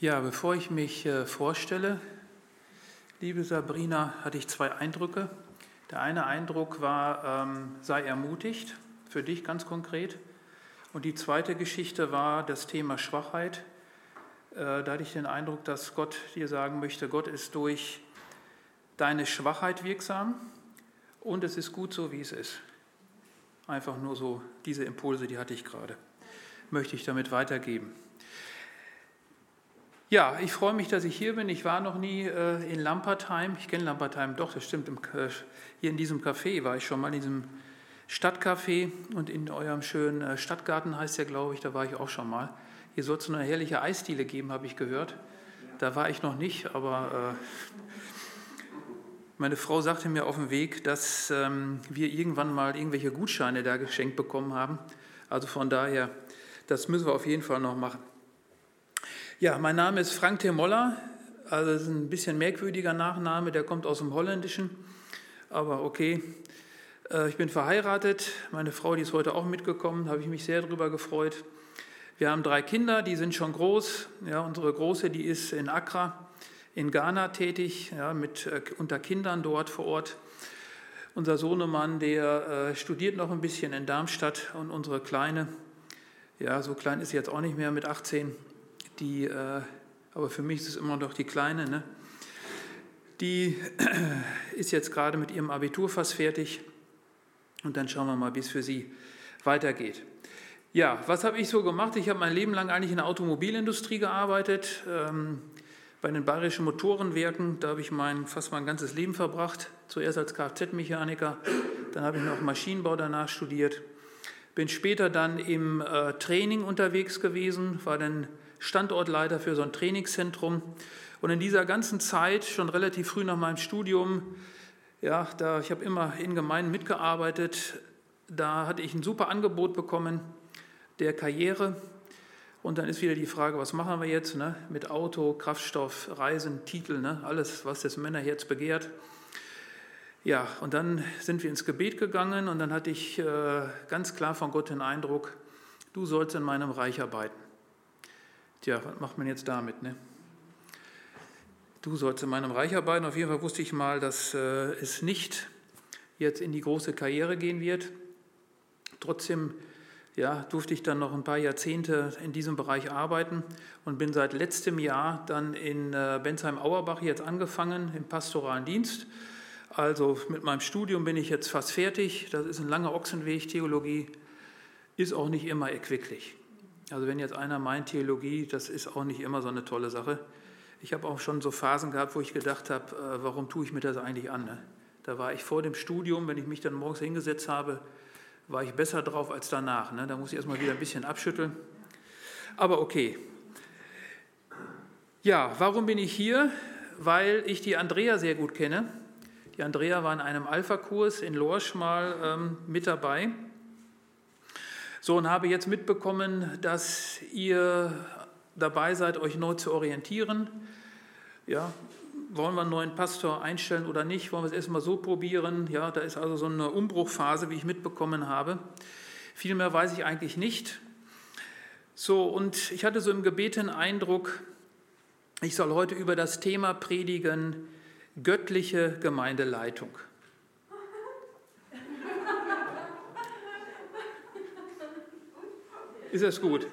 Ja, bevor ich mich äh, vorstelle, liebe Sabrina, hatte ich zwei Eindrücke. Der eine Eindruck war, ähm, sei ermutigt, für dich ganz konkret. Und die zweite Geschichte war das Thema Schwachheit. Äh, da hatte ich den Eindruck, dass Gott dir sagen möchte, Gott ist durch deine Schwachheit wirksam und es ist gut so, wie es ist. Einfach nur so, diese Impulse, die hatte ich gerade, möchte ich damit weitergeben. Ja, ich freue mich, dass ich hier bin. Ich war noch nie äh, in Lampertheim. Ich kenne Lampertheim doch, das stimmt. Im, äh, hier in diesem Café war ich schon mal, in diesem Stadtcafé und in eurem schönen äh, Stadtgarten heißt ja, glaube ich, da war ich auch schon mal. Hier soll es eine herrliche Eisdiele geben, habe ich gehört. Da war ich noch nicht, aber äh, meine Frau sagte mir auf dem Weg, dass ähm, wir irgendwann mal irgendwelche Gutscheine da geschenkt bekommen haben. Also von daher, das müssen wir auf jeden Fall noch machen. Ja, mein Name ist Frank Temoller. Also das ist ein bisschen merkwürdiger Nachname, der kommt aus dem Holländischen. Aber okay. Äh, ich bin verheiratet. Meine Frau, die ist heute auch mitgekommen, da habe ich mich sehr darüber gefreut. Wir haben drei Kinder, die sind schon groß. Ja, unsere Große, die ist in Accra in Ghana tätig, ja, mit, äh, unter Kindern dort vor Ort. Unser Sohnemann, der äh, studiert noch ein bisschen in Darmstadt und unsere Kleine, ja, so klein ist sie jetzt auch nicht mehr mit 18, die, äh, aber für mich ist es immer noch die Kleine, ne? die ist jetzt gerade mit ihrem Abitur fast fertig und dann schauen wir mal, wie es für sie weitergeht. Ja, was habe ich so gemacht? Ich habe mein Leben lang eigentlich in der Automobilindustrie gearbeitet, ähm, bei den bayerischen Motorenwerken. Da habe ich mein, fast mein ganzes Leben verbracht. Zuerst als Kfz-Mechaniker, dann habe ich noch Maschinenbau danach studiert. Bin später dann im äh, Training unterwegs gewesen, war dann Standortleiter für so ein Trainingszentrum. Und in dieser ganzen Zeit, schon relativ früh nach meinem Studium, ja, da, ich habe immer in Gemeinden mitgearbeitet, da hatte ich ein super Angebot bekommen der Karriere. Und dann ist wieder die Frage, was machen wir jetzt ne? mit Auto, Kraftstoff, Reisen, Titel, ne? alles, was das Männerherz begehrt. Ja, und dann sind wir ins Gebet gegangen und dann hatte ich äh, ganz klar von Gott den Eindruck, du sollst in meinem Reich arbeiten. Tja, was macht man jetzt damit? Ne? Du sollst in meinem Reich arbeiten. Auf jeden Fall wusste ich mal, dass äh, es nicht jetzt in die große Karriere gehen wird. Trotzdem ja, durfte ich dann noch ein paar Jahrzehnte in diesem Bereich arbeiten und bin seit letztem Jahr dann in äh, Bensheim-Auerbach jetzt angefangen im pastoralen Dienst. Also mit meinem Studium bin ich jetzt fast fertig. Das ist ein langer Ochsenweg. Theologie ist auch nicht immer erquicklich. Also wenn jetzt einer meint, Theologie, das ist auch nicht immer so eine tolle Sache. Ich habe auch schon so Phasen gehabt, wo ich gedacht habe, äh, warum tue ich mir das eigentlich an? Ne? Da war ich vor dem Studium, wenn ich mich dann morgens hingesetzt habe, war ich besser drauf als danach. Ne? Da muss ich erstmal wieder ein bisschen abschütteln. Aber okay. Ja, warum bin ich hier? Weil ich die Andrea sehr gut kenne. Die Andrea war in einem Alpha-Kurs in Lorsch mal ähm, mit dabei. So, und habe jetzt mitbekommen, dass ihr dabei seid, euch neu zu orientieren. Ja, wollen wir einen neuen Pastor einstellen oder nicht? Wollen wir es erstmal so probieren? Ja, da ist also so eine Umbruchphase, wie ich mitbekommen habe. Viel mehr weiß ich eigentlich nicht. So, und ich hatte so im Gebet den Eindruck, ich soll heute über das Thema predigen, göttliche Gemeindeleitung. Ist das gut?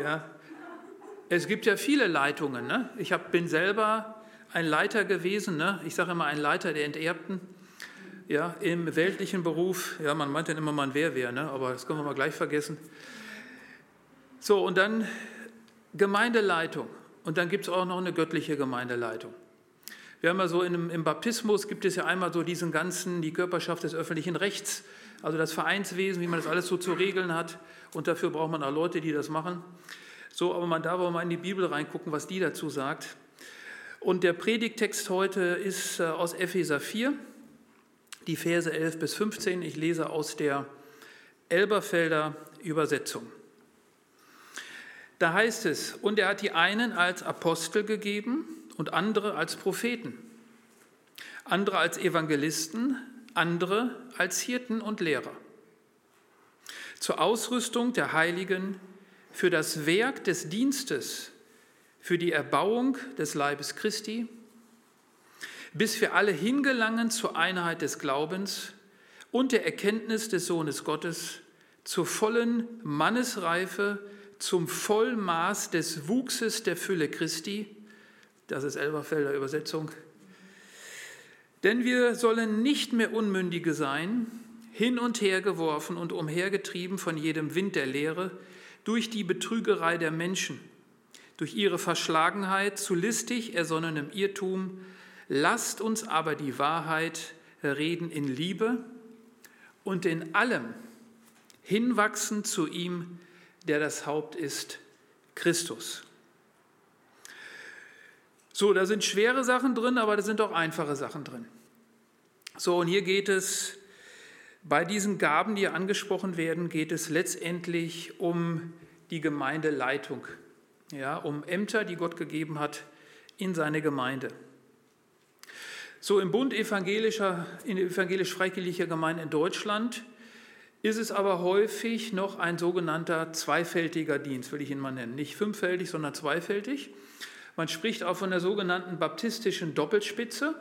Ja. Es gibt ja viele Leitungen. Ne? Ich hab, bin selber ein Leiter gewesen. Ne? Ich sage immer ein Leiter der Enterbten. Ja, im weltlichen Beruf. Ja, man meint dann immer, man wäre wer, ne? aber das können wir mal gleich vergessen. So, und dann Gemeindeleitung. Und dann gibt es auch noch eine göttliche Gemeindeleitung. Wir haben ja so im, im Baptismus gibt es ja einmal so diesen ganzen, die Körperschaft des öffentlichen Rechts, also das Vereinswesen, wie man das alles so zu regeln hat. Und dafür braucht man auch Leute, die das machen. So, aber man darf auch mal in die Bibel reingucken, was die dazu sagt. Und der Predigtext heute ist äh, aus Epheser 4, die Verse 11 bis 15. Ich lese aus der Elberfelder Übersetzung. Da heißt es, und er hat die einen als Apostel gegeben und andere als Propheten, andere als Evangelisten, andere als Hirten und Lehrer zur Ausrüstung der Heiligen für das Werk des Dienstes, für die Erbauung des Leibes Christi, bis wir alle hingelangen zur Einheit des Glaubens und der Erkenntnis des Sohnes Gottes, zur vollen Mannesreife, zum Vollmaß des Wuchses der Fülle Christi. Das ist Elberfelder Übersetzung. Denn wir sollen nicht mehr Unmündige sein, hin und her geworfen und umhergetrieben von jedem Wind der Lehre, durch die Betrügerei der Menschen, durch ihre Verschlagenheit zu listig ersonnenem Irrtum. Lasst uns aber die Wahrheit reden in Liebe und in allem hinwachsen zu ihm, der das Haupt ist, Christus. So, da sind schwere Sachen drin, aber da sind auch einfache Sachen drin. So, und hier geht es, bei diesen Gaben, die hier angesprochen werden, geht es letztendlich um die Gemeindeleitung, ja, um Ämter, die Gott gegeben hat in seine Gemeinde. So im Bund evangelischer, in evangelisch-freikirchlicher Gemeinden in Deutschland ist es aber häufig noch ein sogenannter zweifältiger Dienst, will ich ihn mal nennen. Nicht fünffältig, sondern zweifältig. Man spricht auch von der sogenannten baptistischen Doppelspitze.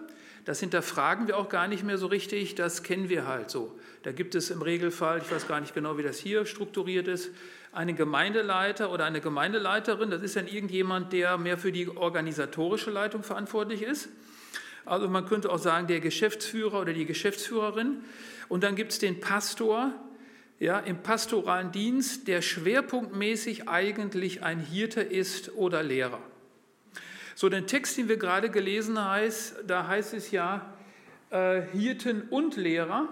Das hinterfragen wir auch gar nicht mehr so richtig, das kennen wir halt so. Da gibt es im Regelfall, ich weiß gar nicht genau, wie das hier strukturiert ist, einen Gemeindeleiter oder eine Gemeindeleiterin. Das ist dann irgendjemand, der mehr für die organisatorische Leitung verantwortlich ist. Also man könnte auch sagen, der Geschäftsführer oder die Geschäftsführerin. Und dann gibt es den Pastor, ja, im pastoralen Dienst, der schwerpunktmäßig eigentlich ein Hirte ist oder Lehrer. So, den Text, den wir gerade gelesen haben, da heißt es ja äh, Hirten und Lehrer.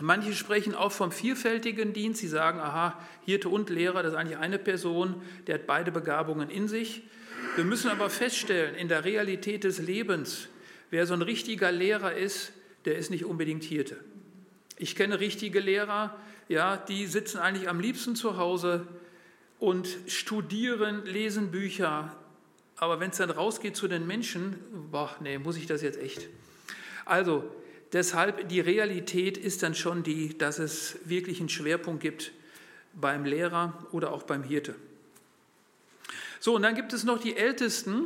Manche sprechen auch vom vielfältigen Dienst. Sie sagen, aha, Hirte und Lehrer, das ist eigentlich eine Person, der hat beide Begabungen in sich. Wir müssen aber feststellen, in der Realität des Lebens, wer so ein richtiger Lehrer ist, der ist nicht unbedingt Hirte. Ich kenne richtige Lehrer, ja, die sitzen eigentlich am liebsten zu Hause und studieren, lesen Bücher. Aber wenn es dann rausgeht zu den Menschen, boah, nee, muss ich das jetzt echt? Also, deshalb die Realität ist dann schon die, dass es wirklich einen Schwerpunkt gibt beim Lehrer oder auch beim Hirte. So, und dann gibt es noch die Ältesten.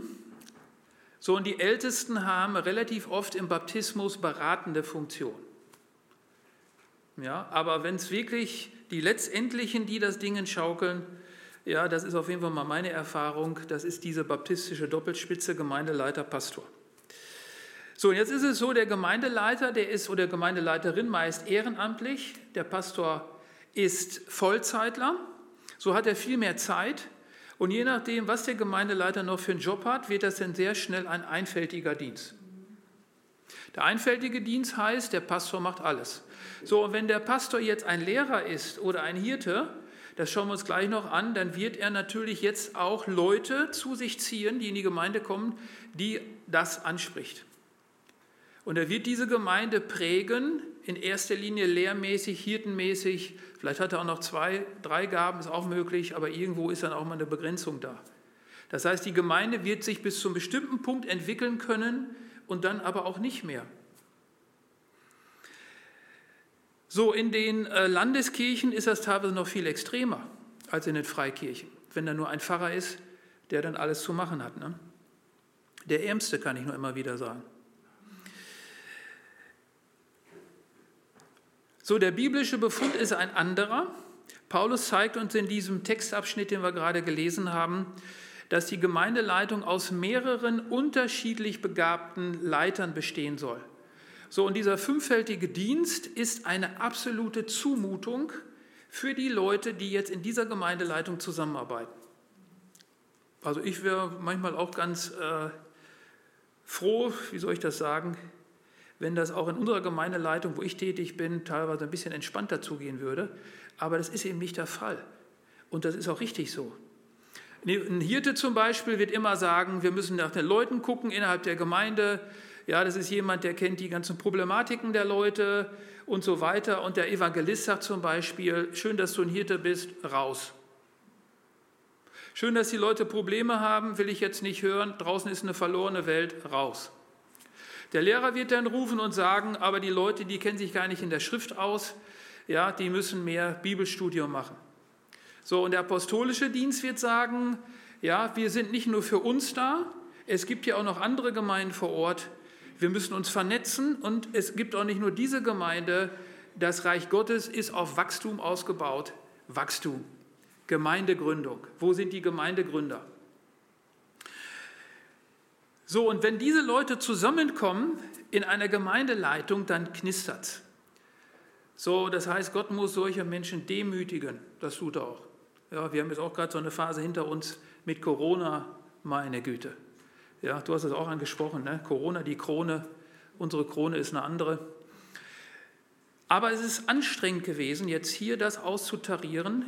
So, und die Ältesten haben relativ oft im Baptismus beratende Funktion. Ja, aber wenn es wirklich die letztendlichen, die das Ding schaukeln, ja, das ist auf jeden Fall mal meine Erfahrung, das ist diese baptistische Doppelspitze Gemeindeleiter Pastor. So, und jetzt ist es so, der Gemeindeleiter, der ist oder Gemeindeleiterin meist ehrenamtlich, der Pastor ist Vollzeitler, so hat er viel mehr Zeit und je nachdem, was der Gemeindeleiter noch für einen Job hat, wird das dann sehr schnell ein einfältiger Dienst. Der einfältige Dienst heißt, der Pastor macht alles. So, und wenn der Pastor jetzt ein Lehrer ist oder ein Hirte, das schauen wir uns gleich noch an, dann wird er natürlich jetzt auch Leute zu sich ziehen, die in die Gemeinde kommen, die das anspricht. Und er wird diese Gemeinde prägen, in erster Linie lehrmäßig, hirtenmäßig. Vielleicht hat er auch noch zwei, drei Gaben, ist auch möglich, aber irgendwo ist dann auch mal eine Begrenzung da. Das heißt, die Gemeinde wird sich bis zu einem bestimmten Punkt entwickeln können und dann aber auch nicht mehr. So, in den äh, Landeskirchen ist das teilweise noch viel extremer als in den Freikirchen, wenn da nur ein Pfarrer ist, der dann alles zu machen hat. Ne? Der Ärmste kann ich nur immer wieder sagen. So, der biblische Befund ist ein anderer. Paulus zeigt uns in diesem Textabschnitt, den wir gerade gelesen haben, dass die Gemeindeleitung aus mehreren unterschiedlich begabten Leitern bestehen soll. So, und dieser fünffältige Dienst ist eine absolute Zumutung für die Leute, die jetzt in dieser Gemeindeleitung zusammenarbeiten. Also ich wäre manchmal auch ganz äh, froh, wie soll ich das sagen, wenn das auch in unserer Gemeindeleitung, wo ich tätig bin, teilweise ein bisschen entspannter zugehen würde. Aber das ist eben nicht der Fall. Und das ist auch richtig so. Ein Hirte zum Beispiel wird immer sagen, wir müssen nach den Leuten gucken innerhalb der Gemeinde, ja, das ist jemand, der kennt die ganzen Problematiken der Leute und so weiter. Und der Evangelist sagt zum Beispiel, schön, dass du ein Hirte bist, raus. Schön, dass die Leute Probleme haben, will ich jetzt nicht hören, draußen ist eine verlorene Welt, raus. Der Lehrer wird dann rufen und sagen, aber die Leute, die kennen sich gar nicht in der Schrift aus, ja, die müssen mehr Bibelstudium machen. So, und der apostolische Dienst wird sagen, Ja, wir sind nicht nur für uns da, es gibt ja auch noch andere Gemeinden vor Ort. Wir müssen uns vernetzen und es gibt auch nicht nur diese Gemeinde. Das Reich Gottes ist auf Wachstum ausgebaut. Wachstum. Gemeindegründung. Wo sind die Gemeindegründer? So, und wenn diese Leute zusammenkommen in einer Gemeindeleitung, dann knistert es. So, das heißt, Gott muss solche Menschen demütigen. Das tut er auch. Ja, wir haben jetzt auch gerade so eine Phase hinter uns mit Corona. Meine Güte. Ja, du hast es auch angesprochen, ne? Corona, die Krone. Unsere Krone ist eine andere. Aber es ist anstrengend gewesen, jetzt hier das auszutarieren.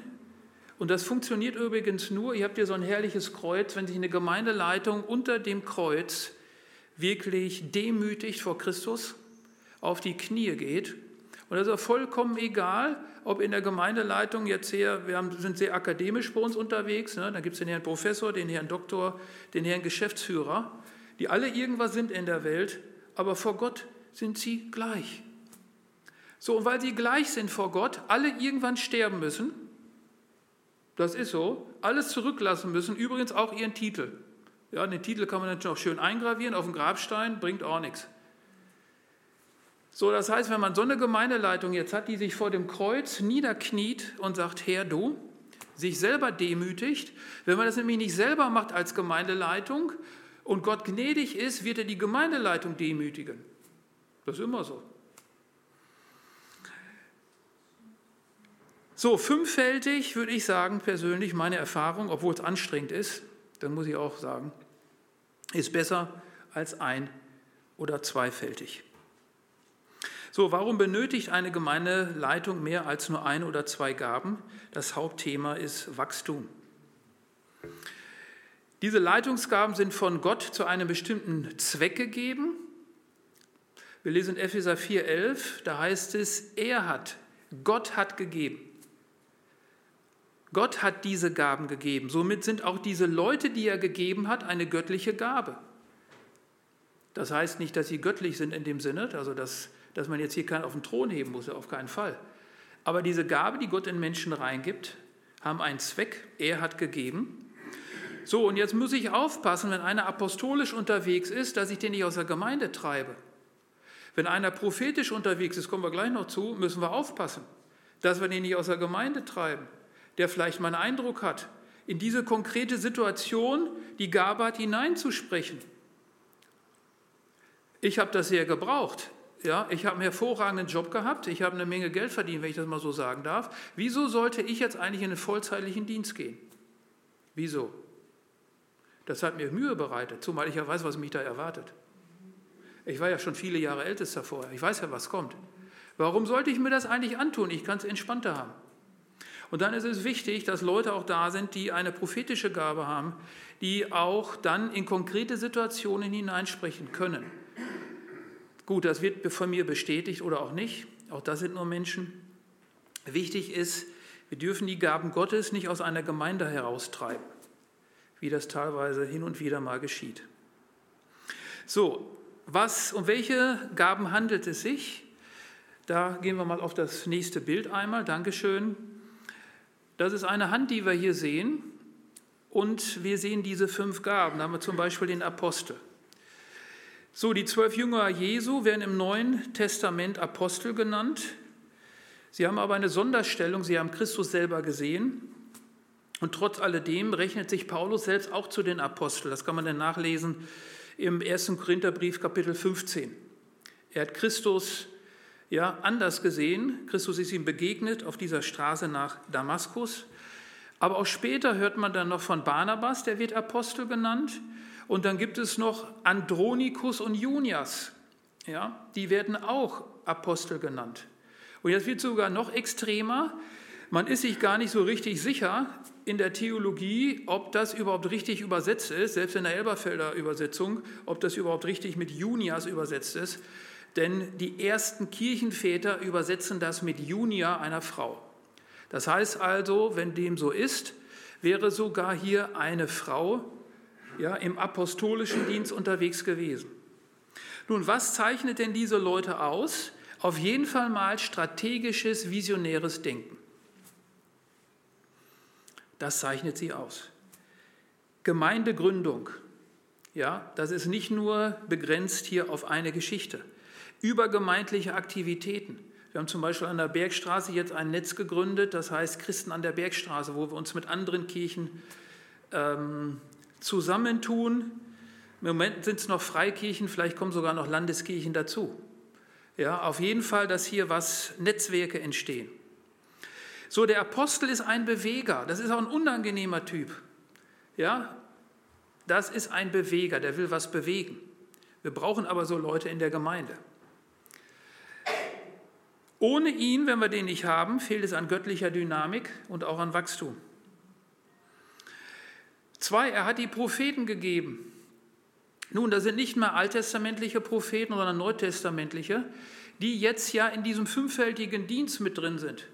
Und das funktioniert übrigens nur, ihr habt hier so ein herrliches Kreuz, wenn sich eine Gemeindeleitung unter dem Kreuz wirklich demütigt vor Christus, auf die Knie geht und das ist vollkommen egal, ob in der Gemeindeleitung jetzt hier, wir haben, sind sehr akademisch bei uns unterwegs, ne? da gibt es den Herrn Professor, den Herrn Doktor, den Herrn Geschäftsführer, die alle irgendwas sind in der Welt, aber vor Gott sind sie gleich. So, und weil sie gleich sind vor Gott, alle irgendwann sterben müssen, das ist so, alles zurücklassen müssen, übrigens auch ihren Titel. Ja, den Titel kann man natürlich auch schön eingravieren auf dem Grabstein, bringt auch nichts. So, das heißt, wenn man so eine Gemeindeleitung jetzt hat, die sich vor dem Kreuz niederkniet und sagt, Herr, du, sich selber demütigt, wenn man das nämlich nicht selber macht als Gemeindeleitung und Gott gnädig ist, wird er die Gemeindeleitung demütigen. Das ist immer so. So, fünffältig würde ich sagen, persönlich meine Erfahrung, obwohl es anstrengend ist, dann muss ich auch sagen, ist besser als ein- oder zweifältig. So, warum benötigt eine Gemeindeleitung mehr als nur ein oder zwei Gaben? Das Hauptthema ist Wachstum. Diese Leitungsgaben sind von Gott zu einem bestimmten Zweck gegeben. Wir lesen Epheser 4,11, da heißt es, er hat, Gott hat gegeben. Gott hat diese Gaben gegeben. Somit sind auch diese Leute, die er gegeben hat, eine göttliche Gabe. Das heißt nicht, dass sie göttlich sind in dem Sinne, also dass dass man jetzt hier keinen auf den Thron heben muss, auf keinen Fall. Aber diese Gabe, die Gott in Menschen reingibt, haben einen Zweck, er hat gegeben. So, und jetzt muss ich aufpassen, wenn einer apostolisch unterwegs ist, dass ich den nicht aus der Gemeinde treibe. Wenn einer prophetisch unterwegs ist, kommen wir gleich noch zu, müssen wir aufpassen, dass wir den nicht aus der Gemeinde treiben, der vielleicht mal einen Eindruck hat, in diese konkrete Situation die Gabe hat, hineinzusprechen. Ich habe das sehr gebraucht. Ja, ich habe einen hervorragenden Job gehabt, ich habe eine Menge Geld verdient, wenn ich das mal so sagen darf. Wieso sollte ich jetzt eigentlich in einen vollzeitlichen Dienst gehen? Wieso? Das hat mir Mühe bereitet, zumal ich ja weiß, was mich da erwartet. Ich war ja schon viele Jahre ältester vorher, ich weiß ja, was kommt. Warum sollte ich mir das eigentlich antun? Ich kann es entspannter haben. Und dann ist es wichtig, dass Leute auch da sind, die eine prophetische Gabe haben, die auch dann in konkrete Situationen hineinsprechen können. Gut, das wird von mir bestätigt oder auch nicht. Auch das sind nur Menschen. Wichtig ist, wir dürfen die Gaben Gottes nicht aus einer Gemeinde heraustreiben, wie das teilweise hin und wieder mal geschieht. So, was, um welche Gaben handelt es sich? Da gehen wir mal auf das nächste Bild einmal. Dankeschön. Das ist eine Hand, die wir hier sehen. Und wir sehen diese fünf Gaben. Da haben wir zum Beispiel den Apostel. So, die zwölf Jünger Jesu werden im Neuen Testament Apostel genannt. Sie haben aber eine Sonderstellung, sie haben Christus selber gesehen. Und trotz alledem rechnet sich Paulus selbst auch zu den Aposteln. Das kann man dann nachlesen im 1. Korintherbrief, Kapitel 15. Er hat Christus ja, anders gesehen. Christus ist ihm begegnet auf dieser Straße nach Damaskus. Aber auch später hört man dann noch von Barnabas, der wird Apostel genannt. Und dann gibt es noch Andronikus und Junias. Ja, die werden auch Apostel genannt. Und jetzt wird sogar noch extremer. Man ist sich gar nicht so richtig sicher in der Theologie, ob das überhaupt richtig übersetzt ist, selbst in der Elberfelder Übersetzung, ob das überhaupt richtig mit Junias übersetzt ist. Denn die ersten Kirchenväter übersetzen das mit Junia einer Frau. Das heißt also, wenn dem so ist, wäre sogar hier eine Frau ja, im apostolischen Dienst unterwegs gewesen. Nun, was zeichnet denn diese Leute aus? Auf jeden Fall mal strategisches, visionäres Denken. Das zeichnet sie aus. Gemeindegründung. Ja, das ist nicht nur begrenzt hier auf eine Geschichte. Übergemeindliche Aktivitäten. Wir haben zum Beispiel an der Bergstraße jetzt ein Netz gegründet, das heißt Christen an der Bergstraße, wo wir uns mit anderen Kirchen ähm, zusammentun. Im Moment sind es noch Freikirchen, vielleicht kommen sogar noch Landeskirchen dazu. Ja, auf jeden Fall, dass hier was Netzwerke entstehen. So, der Apostel ist ein Beweger, das ist auch ein unangenehmer Typ. Ja, das ist ein Beweger, der will was bewegen. Wir brauchen aber so Leute in der Gemeinde. Ohne ihn, wenn wir den nicht haben, fehlt es an göttlicher Dynamik und auch an Wachstum. Zwei, er hat die Propheten gegeben. Nun, da sind nicht mehr alttestamentliche Propheten, sondern neutestamentliche, die jetzt ja in diesem fünffältigen Dienst mit drin sind.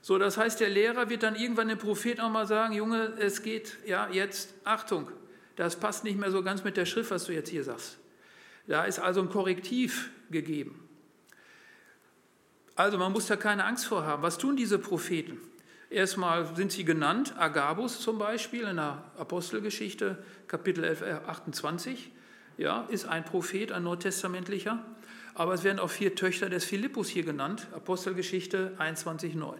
So, das heißt, der Lehrer wird dann irgendwann dem Prophet auch mal sagen, Junge, es geht, ja, jetzt, Achtung, das passt nicht mehr so ganz mit der Schrift, was du jetzt hier sagst. Da ist also ein Korrektiv gegeben. Also man muss da keine Angst vor haben. Was tun diese Propheten? Erstmal sind sie genannt, Agabus zum Beispiel in der Apostelgeschichte, Kapitel 11, 28, äh, ja, ist ein Prophet, ein neutestamentlicher. Aber es werden auch vier Töchter des Philippus hier genannt, Apostelgeschichte 21, 9.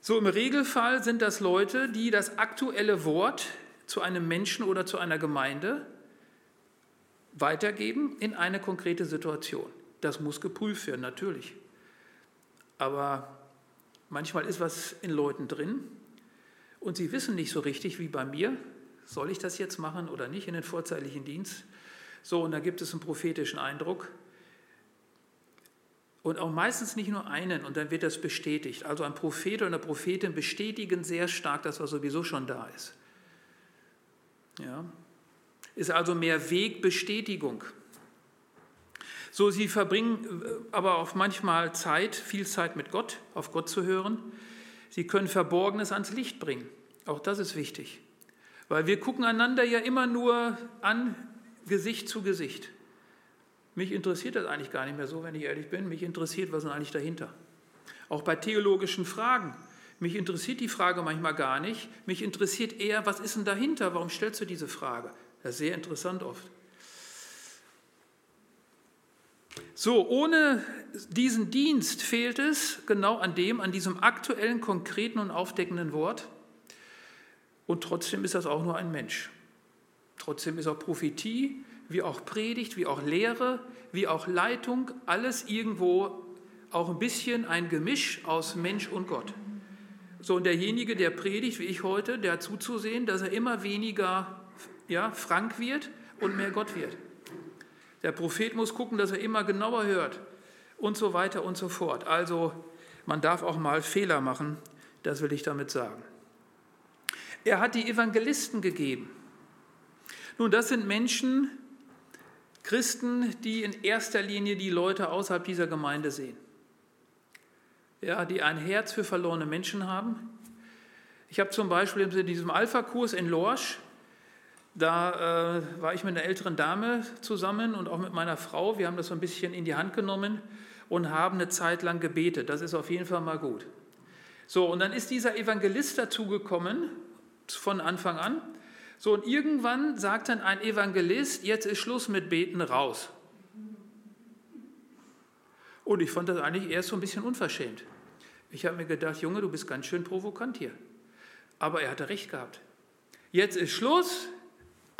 So im Regelfall sind das Leute, die das aktuelle Wort zu einem Menschen oder zu einer Gemeinde weitergeben in eine konkrete Situation. Das muss geprüft werden, natürlich. Aber manchmal ist was in Leuten drin und sie wissen nicht so richtig wie bei mir, soll ich das jetzt machen oder nicht in den vorzeitlichen Dienst. So, und da gibt es einen prophetischen Eindruck und auch meistens nicht nur einen und dann wird das bestätigt. Also ein Prophet oder eine Prophetin bestätigen sehr stark das, was sowieso schon da ist. Ja. Ist also mehr Wegbestätigung. So, sie verbringen äh, aber auch manchmal Zeit, viel Zeit mit Gott, auf Gott zu hören. Sie können Verborgenes ans Licht bringen. Auch das ist wichtig. Weil wir gucken einander ja immer nur an, Gesicht zu Gesicht. Mich interessiert das eigentlich gar nicht mehr so, wenn ich ehrlich bin. Mich interessiert, was ist eigentlich dahinter. Auch bei theologischen Fragen. Mich interessiert die Frage manchmal gar nicht. Mich interessiert eher, was ist denn dahinter? Warum stellst du diese Frage? Das ist sehr interessant oft. So, ohne diesen Dienst fehlt es genau an dem, an diesem aktuellen, konkreten und aufdeckenden Wort. Und trotzdem ist das auch nur ein Mensch. Trotzdem ist auch Prophetie wie auch Predigt, wie auch Lehre, wie auch Leitung, alles irgendwo auch ein bisschen ein Gemisch aus Mensch und Gott. So, und derjenige, der predigt, wie ich heute, der hat zuzusehen, dass er immer weniger ja, Frank wird und mehr Gott wird. Der Prophet muss gucken, dass er immer genauer hört und so weiter und so fort. Also man darf auch mal Fehler machen, das will ich damit sagen. Er hat die Evangelisten gegeben. Nun, das sind Menschen, Christen, die in erster Linie die Leute außerhalb dieser Gemeinde sehen. Ja, die ein Herz für verlorene Menschen haben. Ich habe zum Beispiel in diesem Alpha-Kurs in Lorsch, da äh, war ich mit einer älteren Dame zusammen und auch mit meiner Frau. Wir haben das so ein bisschen in die Hand genommen und haben eine Zeit lang gebetet. Das ist auf jeden Fall mal gut. So, und dann ist dieser Evangelist dazugekommen von Anfang an so, und irgendwann sagt dann ein Evangelist, jetzt ist Schluss mit Beten raus. Und ich fand das eigentlich erst so ein bisschen unverschämt. Ich habe mir gedacht, Junge, du bist ganz schön provokant hier. Aber er hatte recht gehabt. Jetzt ist Schluss,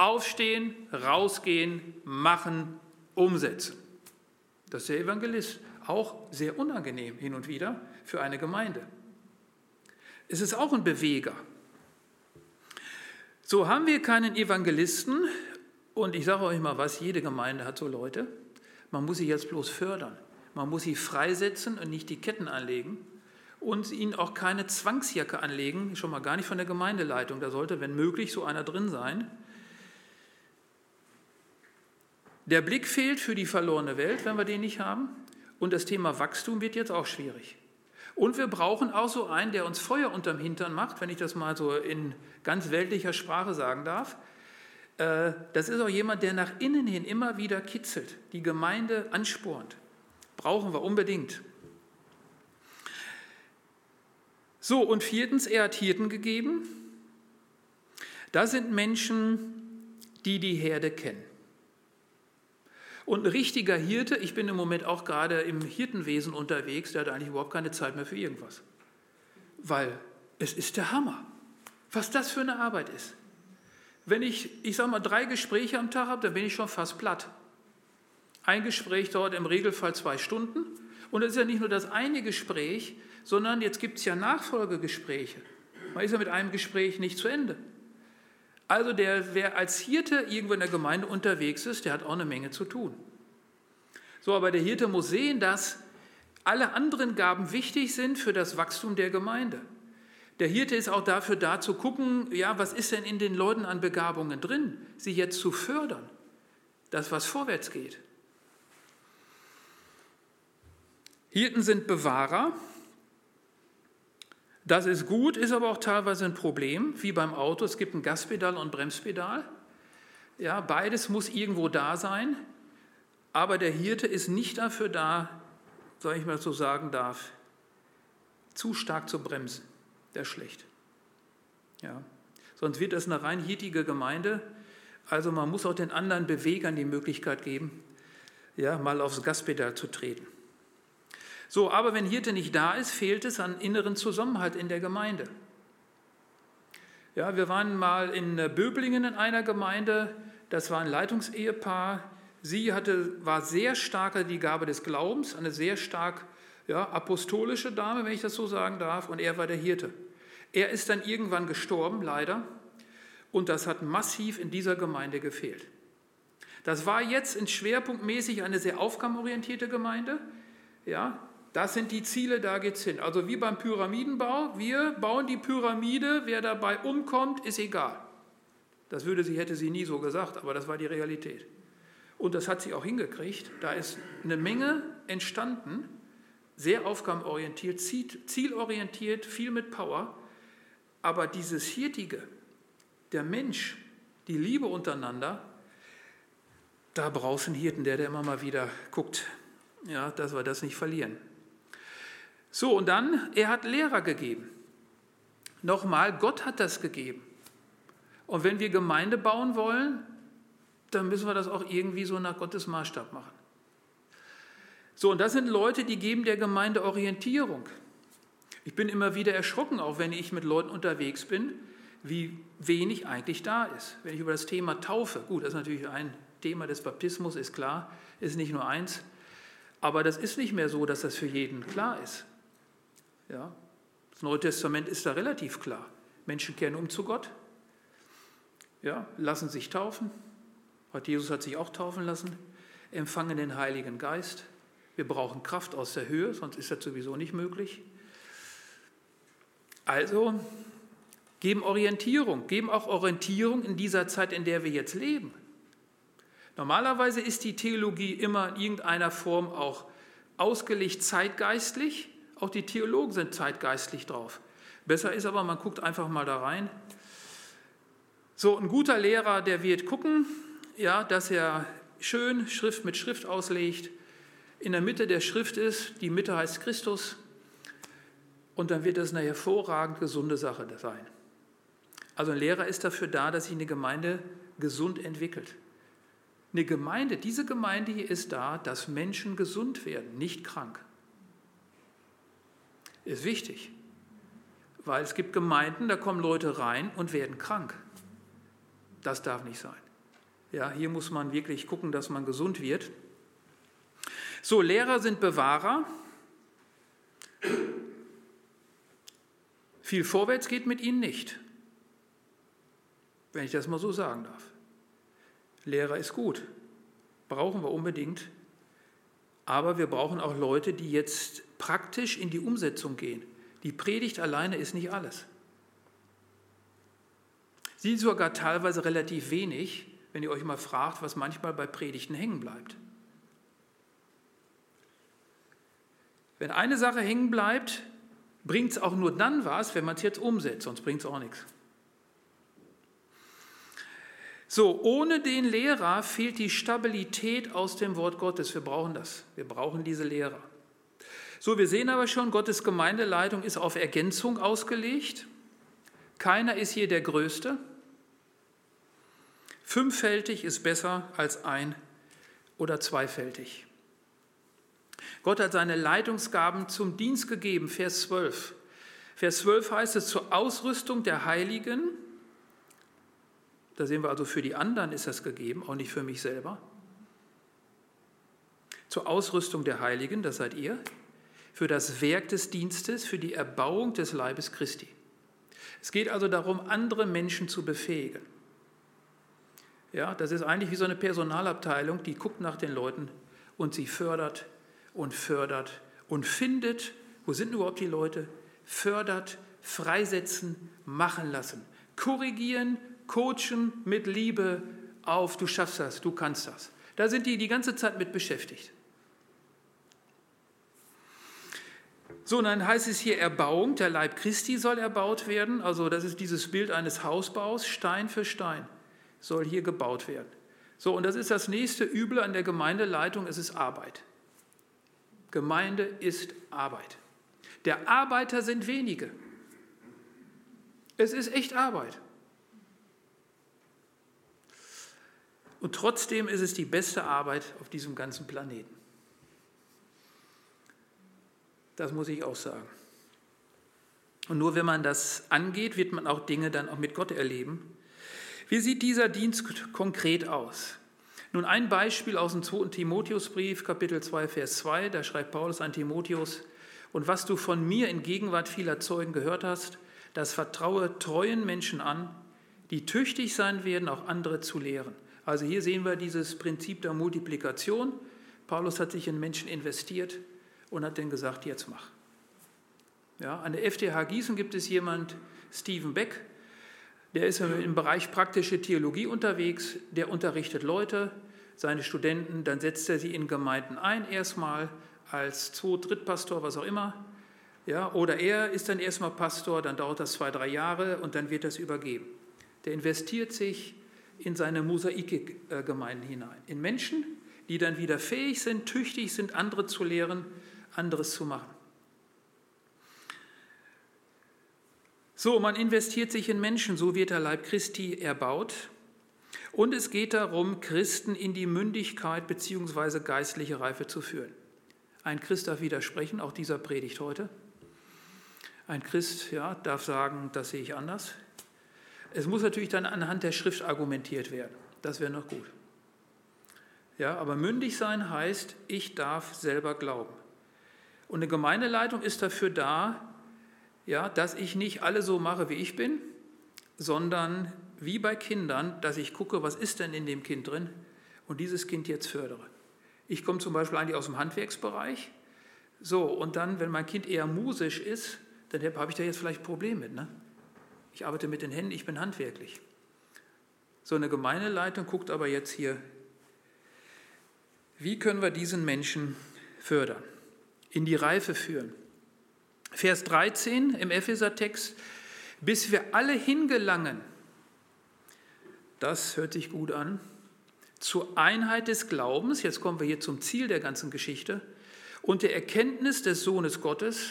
aufstehen, rausgehen, machen, umsetzen. Das ist der Evangelist. Auch sehr unangenehm hin und wieder für eine Gemeinde. Es ist auch ein Beweger. So haben wir keinen Evangelisten und ich sage euch mal was, jede Gemeinde hat so Leute. Man muss sie jetzt bloß fördern. Man muss sie freisetzen und nicht die Ketten anlegen und ihnen auch keine Zwangsjacke anlegen, schon mal gar nicht von der Gemeindeleitung. Da sollte, wenn möglich, so einer drin sein. Der Blick fehlt für die verlorene Welt, wenn wir den nicht haben. Und das Thema Wachstum wird jetzt auch schwierig. Und wir brauchen auch so einen, der uns Feuer unterm Hintern macht, wenn ich das mal so in ganz weltlicher Sprache sagen darf. Äh, das ist auch jemand, der nach innen hin immer wieder kitzelt, die Gemeinde anspornt. Brauchen wir unbedingt. So, und viertens, er hat Hirten gegeben. Das sind Menschen, die die Herde kennen. Und ein richtiger Hirte, ich bin im Moment auch gerade im Hirtenwesen unterwegs, der hat eigentlich überhaupt keine Zeit mehr für irgendwas. Weil es ist der Hammer, was das für eine Arbeit ist. Wenn ich, ich sage mal, drei Gespräche am Tag habe, dann bin ich schon fast platt. Ein Gespräch dauert im Regelfall zwei Stunden. Und es ist ja nicht nur das eine Gespräch, sondern jetzt gibt es ja Nachfolgegespräche. Man ist ja mit einem Gespräch nicht zu Ende. Also der, wer als Hirte irgendwo in der Gemeinde unterwegs ist, der hat auch eine Menge zu tun. So, aber der Hirte muss sehen, dass alle anderen Gaben wichtig sind für das Wachstum der Gemeinde. Der Hirte ist auch dafür da zu gucken, ja, was ist denn in den Leuten an Begabungen drin, sie jetzt zu fördern, dass was vorwärts geht. Hirten sind Bewahrer. Das ist gut, ist aber auch teilweise ein Problem, wie beim Auto. Es gibt ein Gaspedal und ein Bremspedal. Ja, beides muss irgendwo da sein, aber der Hirte ist nicht dafür da, soll ich mal so sagen darf, zu stark zu bremsen. Der ist schlecht. Ja. Sonst wird das eine rein hirtige Gemeinde. Also man muss auch den anderen Bewegern die Möglichkeit geben, ja, mal aufs Gaspedal zu treten. So, aber wenn Hirte nicht da ist, fehlt es an inneren Zusammenhalt in der Gemeinde. Ja, wir waren mal in Böblingen in einer Gemeinde, das war ein Leitungsehepaar. Sie hatte, war sehr stark die Gabe des Glaubens, eine sehr stark ja, apostolische Dame, wenn ich das so sagen darf, und er war der Hirte. Er ist dann irgendwann gestorben, leider, und das hat massiv in dieser Gemeinde gefehlt. Das war jetzt in schwerpunktmäßig eine sehr aufgabenorientierte Gemeinde, ja, das sind die Ziele, da geht es hin. Also wie beim Pyramidenbau, wir bauen die Pyramide, wer dabei umkommt, ist egal. Das würde sie, hätte sie nie so gesagt, aber das war die Realität. Und das hat sie auch hingekriegt. Da ist eine Menge entstanden, sehr aufgabenorientiert, zielorientiert, viel mit Power. Aber dieses Hirtige, der Mensch, die Liebe untereinander, da brauchst du einen Hirten, der, der immer mal wieder guckt, ja, dass wir das nicht verlieren. So, und dann, er hat Lehrer gegeben. Nochmal, Gott hat das gegeben. Und wenn wir Gemeinde bauen wollen, dann müssen wir das auch irgendwie so nach Gottes Maßstab machen. So, und das sind Leute, die geben der Gemeinde Orientierung. Ich bin immer wieder erschrocken, auch wenn ich mit Leuten unterwegs bin, wie wenig eigentlich da ist. Wenn ich über das Thema Taufe, gut, das ist natürlich ein Thema des Baptismus, ist klar, ist nicht nur eins, aber das ist nicht mehr so, dass das für jeden klar ist. Ja? Das Neue Testament ist da relativ klar. Menschen kehren um zu Gott, ja, lassen sich taufen. Jesus hat sich auch taufen lassen, empfangen den Heiligen Geist. Wir brauchen Kraft aus der Höhe, sonst ist das sowieso nicht möglich. Also geben Orientierung, geben auch Orientierung in dieser Zeit, in der wir jetzt leben. Normalerweise ist die Theologie immer in irgendeiner Form auch ausgelegt zeitgeistlich. Auch die Theologen sind zeitgeistlich drauf. Besser ist aber, man guckt einfach mal da rein. So, ein guter Lehrer, der wird gucken, ja, dass er schön Schrift mit Schrift auslegt, in der Mitte der Schrift ist, die Mitte heißt Christus, und dann wird das eine hervorragend gesunde Sache sein. Also ein Lehrer ist dafür da, dass sich eine Gemeinde gesund entwickelt. Eine Gemeinde, diese Gemeinde hier ist da, dass Menschen gesund werden, nicht krank ist wichtig, weil es gibt Gemeinden, da kommen Leute rein und werden krank. Das darf nicht sein. Ja, hier muss man wirklich gucken, dass man gesund wird. So, Lehrer sind Bewahrer. Viel vorwärts geht mit ihnen nicht, wenn ich das mal so sagen darf. Lehrer ist gut, brauchen wir unbedingt, aber wir brauchen auch Leute, die jetzt praktisch in die Umsetzung gehen. Die Predigt alleine ist nicht alles. Sie sogar teilweise relativ wenig, wenn ihr euch mal fragt, was manchmal bei Predigten hängen bleibt. Wenn eine Sache hängen bleibt, bringt es auch nur dann was, wenn man es jetzt umsetzt, sonst bringt es auch nichts. So, ohne den Lehrer fehlt die Stabilität aus dem Wort Gottes. Wir brauchen das. Wir brauchen diese Lehrer. So, wir sehen aber schon, Gottes Gemeindeleitung ist auf Ergänzung ausgelegt. Keiner ist hier der Größte. Fünffältig ist besser als ein oder zweifältig. Gott hat seine Leitungsgaben zum Dienst gegeben, Vers 12. Vers 12 heißt es zur Ausrüstung der Heiligen. Da sehen wir also, für die anderen ist das gegeben, auch nicht für mich selber. Zur Ausrüstung der Heiligen, das seid ihr, für das Werk des Dienstes, für die Erbauung des Leibes Christi. Es geht also darum, andere Menschen zu befähigen. Ja, das ist eigentlich wie so eine Personalabteilung, die guckt nach den Leuten und sie fördert und fördert und findet, wo sind überhaupt die Leute, fördert, freisetzen, machen lassen, korrigieren, coachen mit Liebe auf, du schaffst das, du kannst das. Da sind die die ganze Zeit mit beschäftigt. So, und dann heißt es hier Erbauung, der Leib Christi soll erbaut werden. Also das ist dieses Bild eines Hausbaus, Stein für Stein soll hier gebaut werden. So, und das ist das nächste Übel an der Gemeindeleitung, es ist Arbeit. Gemeinde ist Arbeit. Der Arbeiter sind wenige. Es ist echt Arbeit. Und trotzdem ist es die beste Arbeit auf diesem ganzen Planeten. Das muss ich auch sagen. Und nur wenn man das angeht, wird man auch Dinge dann auch mit Gott erleben. Wie sieht dieser Dienst konkret aus? Nun ein Beispiel aus dem 2. Timotheusbrief, Kapitel 2, Vers 2, da schreibt Paulus an Timotheus, und was du von mir in Gegenwart vieler Zeugen gehört hast, das vertraue treuen Menschen an, die tüchtig sein werden, auch andere zu lehren. Also hier sehen wir dieses Prinzip der Multiplikation. Paulus hat sich in Menschen investiert und hat dann gesagt, jetzt mach. Ja, an der FTH Gießen gibt es jemand, Stephen Beck, der ist im Bereich praktische Theologie unterwegs, der unterrichtet Leute, seine Studenten, dann setzt er sie in Gemeinden ein, erstmal als Zwei-, Drittpastor, was auch immer. Ja, oder er ist dann erstmal Pastor, dann dauert das zwei, drei Jahre und dann wird das übergeben. Der investiert sich in seine Mosaikgemeinden hinein, in Menschen, die dann wieder fähig sind, tüchtig sind, andere zu lehren, anderes zu machen. So, man investiert sich in Menschen, so wird der Leib Christi erbaut. Und es geht darum, Christen in die Mündigkeit bzw. geistliche Reife zu führen. Ein Christ darf widersprechen, auch dieser Predigt heute. Ein Christ ja, darf sagen, das sehe ich anders. Es muss natürlich dann anhand der Schrift argumentiert werden. Das wäre noch gut. Ja, aber mündig sein heißt, ich darf selber glauben. Und eine Gemeindeleitung ist dafür da, ja, dass ich nicht alle so mache, wie ich bin, sondern wie bei Kindern, dass ich gucke, was ist denn in dem Kind drin und dieses Kind jetzt fördere. Ich komme zum Beispiel eigentlich aus dem Handwerksbereich. So, und dann, wenn mein Kind eher musisch ist, dann habe ich da jetzt vielleicht ein Problem mit. Ne? Ich arbeite mit den Händen, ich bin handwerklich. So eine Gemeindeleitung guckt aber jetzt hier, wie können wir diesen Menschen fördern, in die Reife führen. Vers 13 im Epheser-Text, bis wir alle hingelangen, das hört sich gut an, zur Einheit des Glaubens, jetzt kommen wir hier zum Ziel der ganzen Geschichte, und der Erkenntnis des Sohnes Gottes,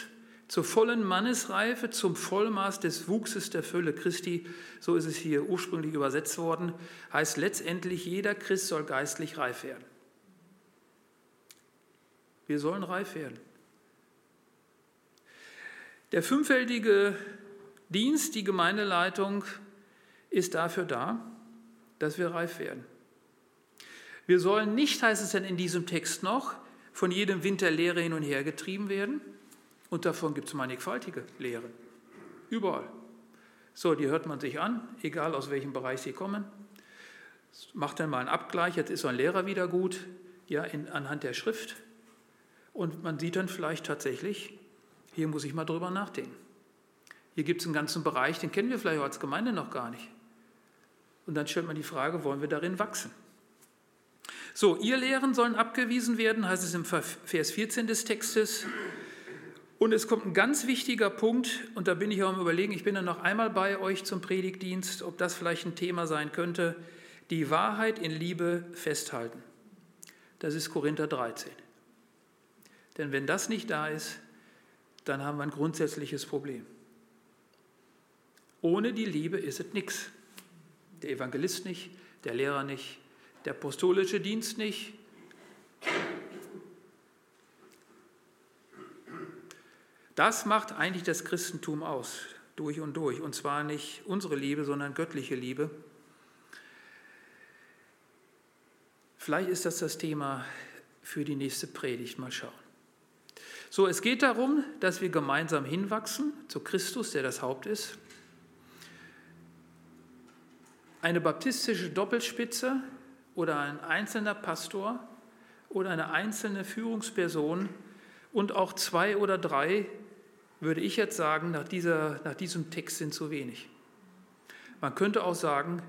zur vollen Mannesreife, zum Vollmaß des Wuchses der Fülle Christi, so ist es hier ursprünglich übersetzt worden, heißt letztendlich, jeder Christ soll geistlich reif werden. Wir sollen reif werden. Der fünffältige Dienst, die Gemeindeleitung, ist dafür da, dass wir reif werden. Wir sollen nicht, heißt es denn in diesem Text noch, von jedem Wind der hin und her getrieben werden. Und davon gibt es mannigfaltige Lehren. Überall. So, die hört man sich an, egal aus welchem Bereich sie kommen. Macht dann mal einen Abgleich, jetzt ist so ein Lehrer wieder gut, ja, in, anhand der Schrift. Und man sieht dann vielleicht tatsächlich, hier muss ich mal drüber nachdenken. Hier gibt es einen ganzen Bereich, den kennen wir vielleicht auch als Gemeinde noch gar nicht. Und dann stellt man die Frage, wollen wir darin wachsen? So, ihr Lehren sollen abgewiesen werden, heißt es im Vers 14 des Textes. Und es kommt ein ganz wichtiger Punkt, und da bin ich auch am Überlegen, ich bin dann noch einmal bei euch zum Predigtdienst, ob das vielleicht ein Thema sein könnte. Die Wahrheit in Liebe festhalten. Das ist Korinther 13. Denn wenn das nicht da ist, dann haben wir ein grundsätzliches Problem. Ohne die Liebe ist es nichts. Der Evangelist nicht, der Lehrer nicht, der apostolische Dienst nicht. Das macht eigentlich das Christentum aus, durch und durch. Und zwar nicht unsere Liebe, sondern göttliche Liebe. Vielleicht ist das das Thema für die nächste Predigt. Mal schauen. So, es geht darum, dass wir gemeinsam hinwachsen zu Christus, der das Haupt ist. Eine baptistische Doppelspitze oder ein einzelner Pastor oder eine einzelne Führungsperson und auch zwei oder drei, würde ich jetzt sagen, nach, dieser, nach diesem Text sind zu wenig. Man könnte auch sagen,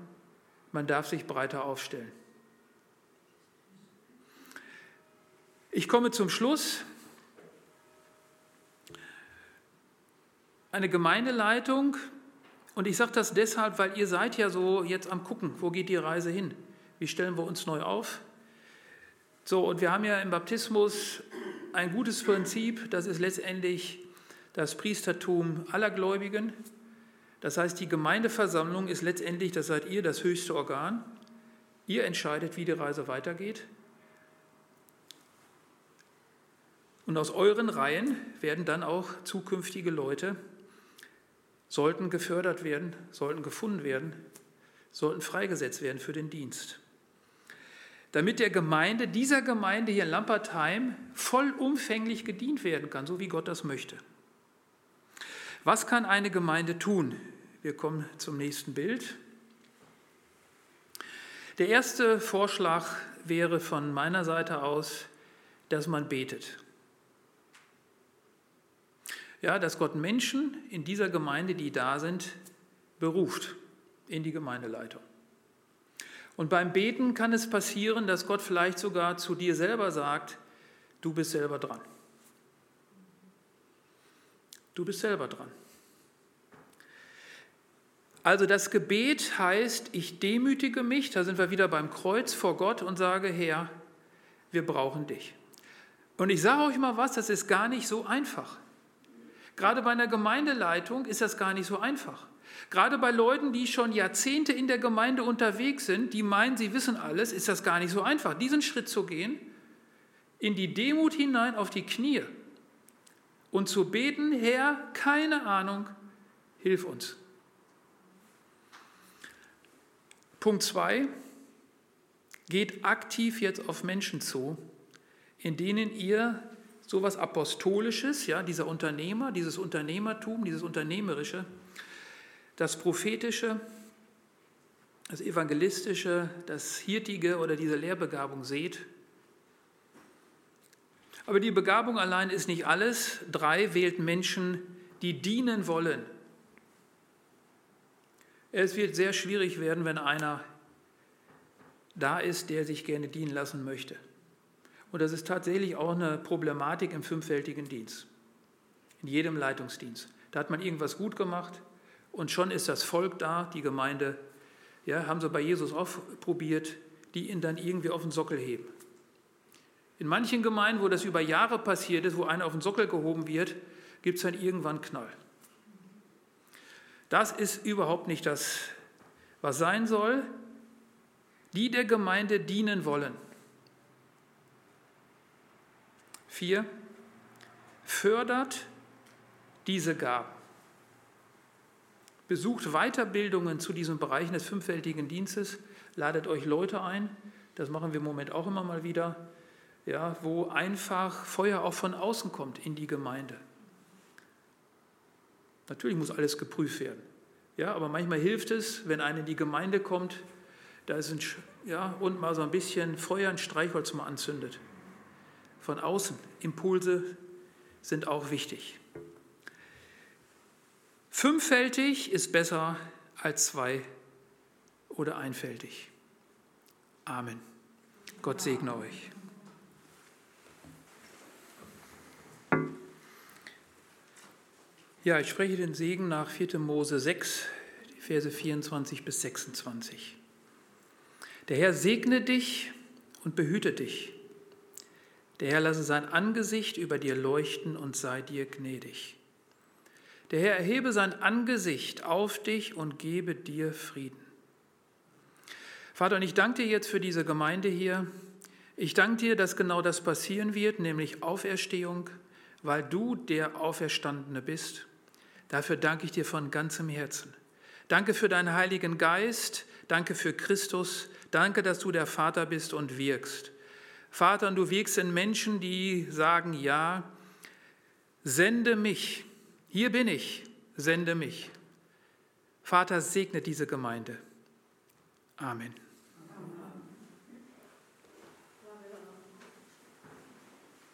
man darf sich breiter aufstellen. Ich komme zum Schluss. Eine Gemeindeleitung, und ich sage das deshalb, weil ihr seid ja so jetzt am Gucken, wo geht die Reise hin? Wie stellen wir uns neu auf? So, und wir haben ja im Baptismus ein gutes Prinzip, das ist letztendlich das Priestertum aller Gläubigen. Das heißt, die Gemeindeversammlung ist letztendlich, das seid ihr, das höchste Organ. Ihr entscheidet, wie die Reise weitergeht. Und aus euren Reihen werden dann auch zukünftige Leute, sollten gefördert werden, sollten gefunden werden, sollten freigesetzt werden für den Dienst. Damit der Gemeinde, dieser Gemeinde hier in Lampertheim, vollumfänglich gedient werden kann, so wie Gott das möchte. Was kann eine Gemeinde tun? Wir kommen zum nächsten Bild. Der erste Vorschlag wäre von meiner Seite aus, dass man betet ja, dass Gott Menschen in dieser Gemeinde, die da sind, beruft in die Gemeindeleitung. Und beim Beten kann es passieren, dass Gott vielleicht sogar zu dir selber sagt, du bist selber dran. Du bist selber dran. Also das Gebet heißt, ich demütige mich, da sind wir wieder beim Kreuz vor Gott und sage, Herr, wir brauchen dich. Und ich sage euch mal was, das ist gar nicht so einfach. Gerade bei einer Gemeindeleitung ist das gar nicht so einfach. Gerade bei Leuten, die schon Jahrzehnte in der Gemeinde unterwegs sind, die meinen, sie wissen alles, ist das gar nicht so einfach, diesen Schritt zu gehen, in die Demut hinein auf die Knie und zu beten, Herr, keine Ahnung, hilf uns. Punkt 2, geht aktiv jetzt auf Menschen zu, in denen ihr so etwas Apostolisches, ja, dieser Unternehmer, dieses Unternehmertum, dieses Unternehmerische, das Prophetische, das Evangelistische, das Hirtige oder diese Lehrbegabung seht. Aber die Begabung allein ist nicht alles. Drei wählt Menschen, die dienen wollen. Es wird sehr schwierig werden, wenn einer da ist, der sich gerne dienen lassen möchte. Und das ist tatsächlich auch eine Problematik im fünffältigen Dienst, in jedem Leitungsdienst. Da hat man irgendwas gut gemacht und schon ist das Volk da, die Gemeinde, ja, haben sie bei Jesus auch probiert, die ihn dann irgendwie auf den Sockel heben. In manchen Gemeinden, wo das über Jahre passiert ist, wo einer auf den Sockel gehoben wird, gibt es dann irgendwann Knall. Das ist überhaupt nicht das, was sein soll. Die der Gemeinde dienen wollen, Vier, fördert diese Gaben. Besucht Weiterbildungen zu diesen Bereichen des fünffältigen Dienstes, ladet euch Leute ein, das machen wir im Moment auch immer mal wieder, ja, wo einfach Feuer auch von außen kommt in die Gemeinde. Natürlich muss alles geprüft werden. Ja, aber manchmal hilft es, wenn einer in die Gemeinde kommt, da ist ein, ja, und mal so ein bisschen Feuer, ein Streichholz mal anzündet von außen. Impulse sind auch wichtig. Fünffältig ist besser als zwei oder einfältig. Amen. Gott segne euch. Ja, ich spreche den Segen nach 4. Mose 6, die Verse 24 bis 26. Der Herr segne dich und behüte dich. Der Herr lasse sein Angesicht über dir leuchten und sei dir gnädig. Der Herr erhebe sein Angesicht auf dich und gebe dir Frieden. Vater, und ich danke dir jetzt für diese Gemeinde hier. Ich danke dir, dass genau das passieren wird, nämlich Auferstehung, weil du der Auferstandene bist. Dafür danke ich dir von ganzem Herzen. Danke für deinen Heiligen Geist, danke für Christus, danke, dass du der Vater bist und wirkst. Vater, und du wirkst in Menschen, die sagen, ja, sende mich, hier bin ich, sende mich. Vater, segne diese Gemeinde. Amen.